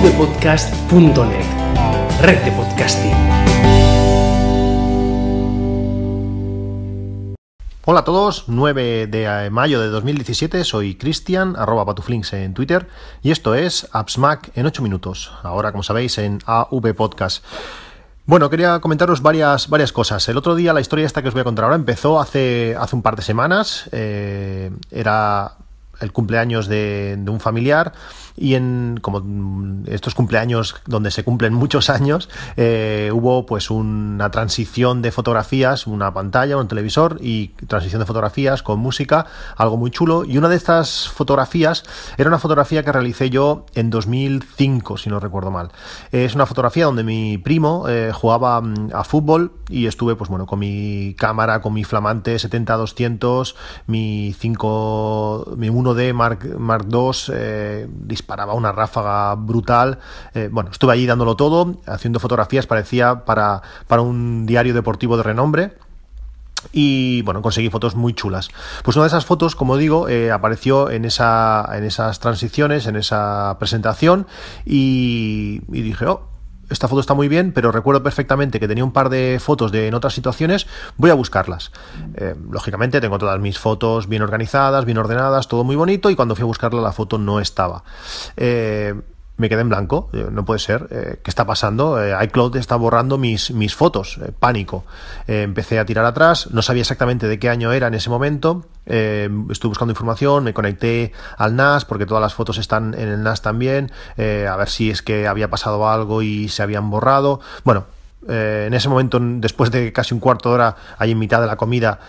avpodcast.net, red de podcasting. Hola a todos, 9 de mayo de 2017, soy Cristian, arroba patuflinks en Twitter, y esto es AppsMac en 8 minutos, ahora como sabéis en AV Podcast. Bueno, quería comentaros varias, varias cosas. El otro día la historia esta que os voy a contar ahora empezó hace, hace un par de semanas. Eh, era el cumpleaños de, un familiar y en como estos cumpleaños donde se cumplen muchos años eh, hubo pues una transición de fotografías una pantalla un televisor y transición de fotografías con música algo muy chulo. Y una de estas fotografías era una fotografía que realicé yo en 2005 si no recuerdo mal. Es una fotografía donde mi primo eh, jugaba mm, a fútbol y estuve pues bueno con mi cámara con mi flamante 70 200 mi 5 mi 1D Mark Mark II eh, disparaba una ráfaga brutal. Eh, bueno, estuve allí dándolo todo, haciendo fotografías, parecía para, para un diario deportivo de renombre y bueno, conseguí fotos muy chulas. Pues una de esas fotos, como digo, eh, apareció en, esa, en esas transiciones, en esa presentación y, y dije, oh, esta foto está muy bien, pero recuerdo perfectamente que tenía un par de fotos de en otras situaciones, voy a buscarlas. Eh, lógicamente tengo todas mis fotos bien organizadas, bien ordenadas, todo muy bonito, y cuando fui a buscarla la foto no estaba. Eh, me quedé en blanco, eh, no puede ser, eh, ¿qué está pasando? Eh, iCloud está borrando mis, mis fotos, pánico. empecé a tirar atrás, no sabía exactamente de qué año era en ese momento, estuve buscando información, me conecté al NAS porque todas las fotos están en el NAS también, a ver si es que había pasado algo y se habían borrado. Bueno, en ese momento, después de casi un cuarto de hora, ahí en mitad de la comida,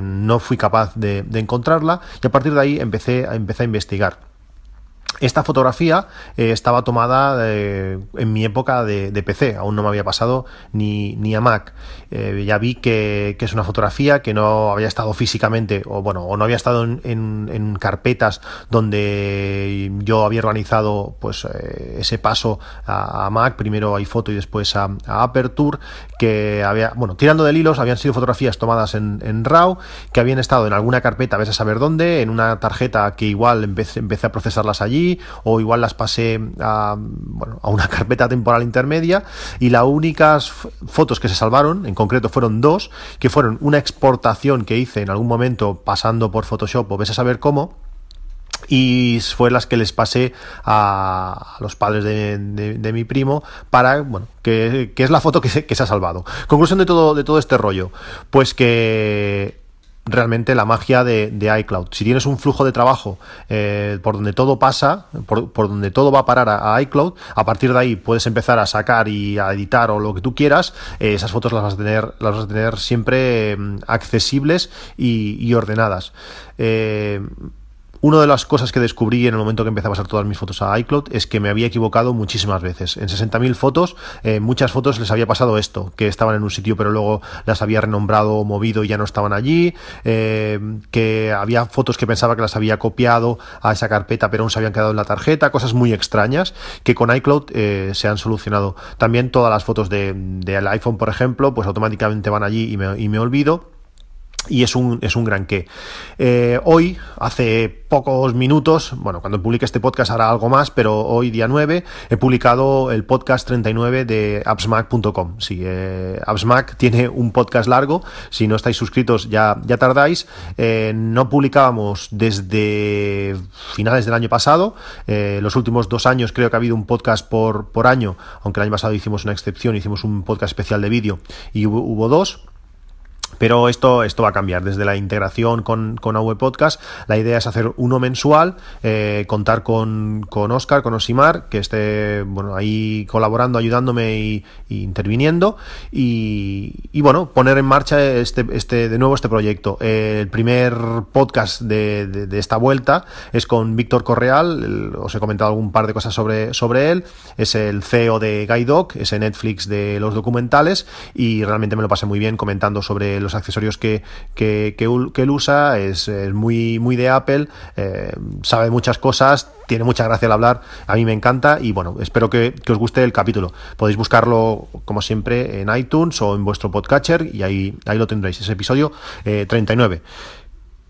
no fui capaz de, de, encontrarla y a partir de ahí empecé, empecé a investigar. Esta fotografía eh, estaba tomada eh, en mi época de, PC, aún no me había pasado ni, ni a Mac. Eh, ya vi que, es una fotografía que no había estado físicamente, o bueno, o no había estado en, carpetas donde yo había organizado pues ese paso a, Mac, primero a iPhoto y después a, Aperture, que había, bueno, tirando del hilos, habían sido fotografías tomadas en, RAW, que habían estado en alguna carpeta, a veces a saber dónde, en una tarjeta que igual empecé a procesarlas allí o igual las pasé a, a una carpeta temporal intermedia y las únicas fotos que se salvaron, en concreto fueron dos, que fueron una exportación que hice en algún momento pasando por Photoshop o ves a saber cómo, y fue las que les pasé a, los padres de, mi primo para, bueno, que, es la foto que se, que se, ha salvado. Conclusión de todo, de todo este rollo, pues que realmente la magia de, iCloud. Si tienes un flujo de trabajo eh, por donde todo pasa, por, donde todo va a parar a, iCloud, a partir de ahí puedes empezar a sacar y a editar o lo que tú quieras, eh, esas fotos las vas a tener, las vas a tener siempre mm, accesibles y, ordenadas. Una de las cosas que descubrí en el momento que empecé a pasar todas mis fotos a iCloud es que me había equivocado muchísimas veces. En 60.000 fotos, eh, muchas fotos les había pasado esto, que estaban en un sitio pero luego las había renombrado o movido y ya no estaban allí, eh, que había fotos que pensaba que las había copiado a esa carpeta pero aún se habían quedado en la tarjeta, cosas muy extrañas que con iCloud eh, se han solucionado. También todas las fotos del de, iPhone, por ejemplo, pues automáticamente van allí y me, y me olvido y es un, es un gran qué. Eh, hoy, hace pocos minutos, bueno, cuando publique este podcast hará algo más, pero hoy, día 9, he publicado el podcast 39 de appsmac.com. Sí, eh, AppsMac tiene un podcast largo, si no estáis suscritos ya, ya tardáis. Eh, no publicábamos desde finales del año pasado, eh, los últimos dos años creo que ha habido un podcast por, por año, aunque el año pasado hicimos una excepción, hicimos un podcast especial de vídeo y hubo dos. Pero esto, esto va a cambiar desde la integración con, con AV Podcast. La idea es hacer uno mensual, eh, contar con, con Oscar, con Osimar, que esté bueno, ahí colaborando, ayudándome y, interviniendo. Y, bueno, poner en marcha este, este, de nuevo este proyecto. el primer podcast de, de, esta vuelta es con Víctor Correal. os he comentado algún par de cosas sobre, sobre él. Es el CEO de Guidoc, ese Netflix de los documentales. Y realmente me lo pasé muy bien comentando sobre los accesorios que, que, él usa, es, muy, muy de Apple, eh, sabe muchas cosas, tiene mucha gracia al hablar, a mí me encanta y bueno, espero que, os guste el capítulo. Podéis buscarlo como siempre en iTunes o en vuestro podcatcher y ahí, ahí lo tendréis, ese episodio 39. Eh,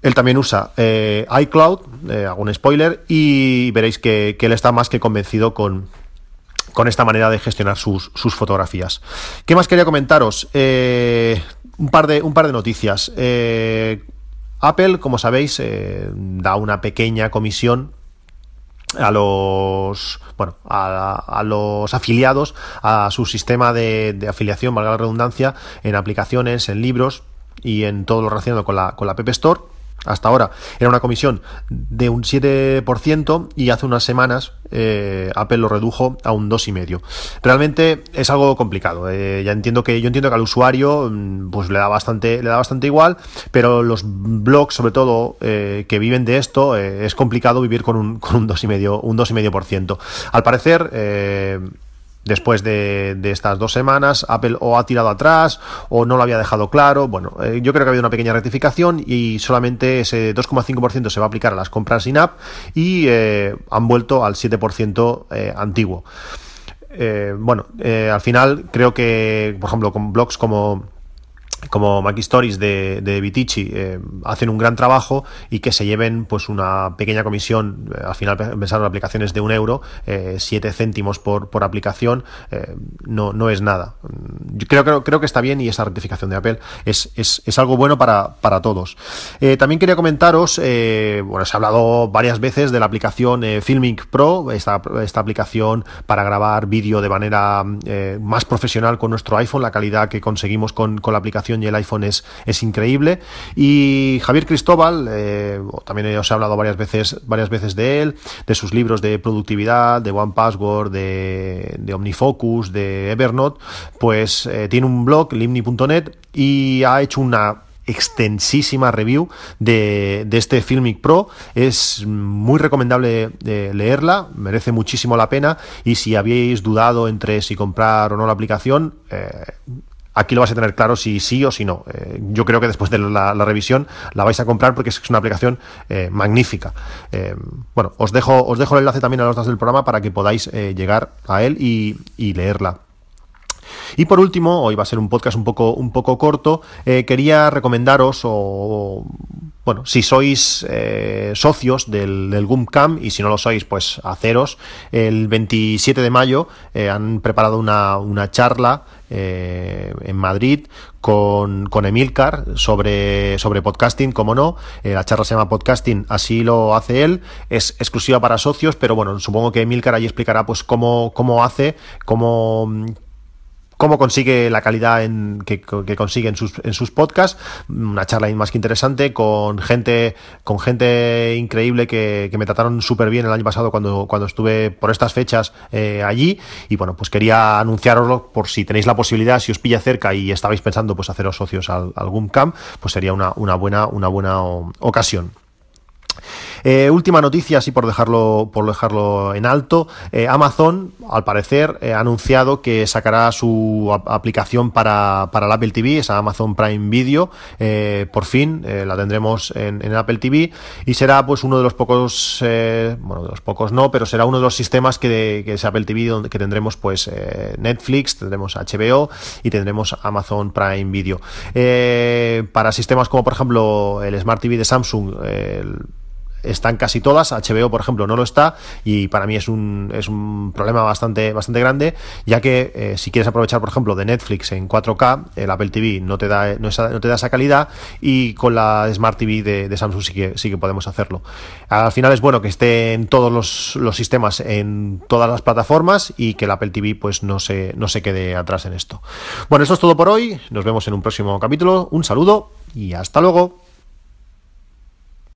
Él también usa eh, iCloud, eh, un spoiler, y veréis que, él está más que convencido con, con esta manera de gestionar sus, fotografías. ¿Qué más quería comentaros? Eh, un, par de, un par de noticias. Apple, como sabéis, da una pequeña comisión a los bueno a, los afiliados a su sistema de, de, afiliación valga la redundancia en aplicaciones en libros y en todo lo relacionado con la con la App Store hasta ahora era una comisión de un 7% y hace unas semanas eh, Apple lo redujo a un 2,5%. Realmente es algo complicado. Eh, ya entiendo que yo entiendo que al usuario mm, pues le da bastante le da bastante igual, pero los blogs sobre todo eh, que viven de esto es complicado vivir con un con un 2,5 un 2,5%. Al parecer después de, estas dos semanas, Apple o ha tirado atrás o no lo había dejado claro. Bueno, eh, yo creo que ha habido una pequeña rectificación y solamente ese 2,5% se va a aplicar a las compras sin app y eh, han vuelto al 7% eh, antiguo. bueno, al final creo que, por ejemplo, con blogs como como Mac Stories de, de Vitici eh, hacen un gran trabajo y que se lleven pues una pequeña comisión, eh, al final pensaron aplicaciones de un euro, eh, siete céntimos por, por aplicación, no, no es nada. Yo creo, creo, creo que está bien y esa rectificación de Apple es, es, es algo bueno para, para todos. también quería comentaros, bueno, se ha hablado varias veces de la aplicación Filmic Pro, esta, esta aplicación para grabar vídeo de manera más profesional con nuestro iPhone, la calidad que conseguimos con, con la aplicación y el iPhone es, es increíble. Y Javier Cristóbal, eh, también os he hablado varias veces, varias veces de él, de sus libros de productividad, de One Password, de, Omnifocus, de Evernote, pues eh, tiene un blog, limni.net, y ha hecho una extensísima review de, de, este Filmic Pro. Es muy recomendable de leerla, merece muchísimo la pena. Y si habéis dudado entre si comprar o no la aplicación, eh, Aquí lo vais a tener claro si sí o si no. Eh, yo creo que después de la, revisión la vais a comprar porque es una aplicación eh, magnífica. Eh, bueno, os dejo, os dejo el enlace también a los datos del programa para que podáis llegar a él y, leerla. Y por último, hoy va a ser un podcast un poco, un poco corto, quería recomendaros o bueno, si sois eh, socios del, del GUMCAM y si no lo sois, pues haceros. El 27 de mayo eh, han preparado una, una charla eh, en Madrid con, con Emilcar sobre, sobre podcasting, como no. la charla se llama Podcasting, así lo hace él. Es exclusiva para socios, pero bueno, supongo que Emilcar allí explicará pues cómo, cómo hace, cómo cómo consigue la calidad en, que, consigue en sus, en sus podcasts. Una charla más que interesante con gente, con gente increíble que, me trataron súper bien el año pasado cuando, cuando estuve por estas fechas eh, allí. Y bueno, pues quería anunciaroslo por si tenéis la posibilidad, si os pilla cerca y estabais pensando pues haceros socios al, al Camp, pues sería una, una buena, una buena ocasión. Eh, última noticia, así por dejarlo, por dejarlo en alto. Eh, Amazon, al parecer, eh, ha anunciado que sacará su aplicación para, para el Apple TV, esa Amazon Prime Video. por fin la tendremos en, en, Apple TV y será pues uno de los pocos, bueno, de los pocos no, pero será uno de los sistemas que, que es Apple TV donde que tendremos pues Netflix, tendremos HBO y tendremos Amazon Prime Video. para sistemas como por ejemplo el Smart TV de Samsung, el están casi todas, HBO por ejemplo no lo está y para mí es un, es un problema bastante, bastante grande ya que eh, si quieres aprovechar por ejemplo de Netflix en 4K el Apple TV no te da, no, te da esa calidad y con la Smart TV de, Samsung sí que, sí que podemos hacerlo. Al final es bueno que esté en todos los, los, sistemas en todas las plataformas y que el Apple TV pues no se, no se quede atrás en esto. Bueno, esto es todo por hoy, nos vemos en un próximo capítulo, un saludo y hasta luego.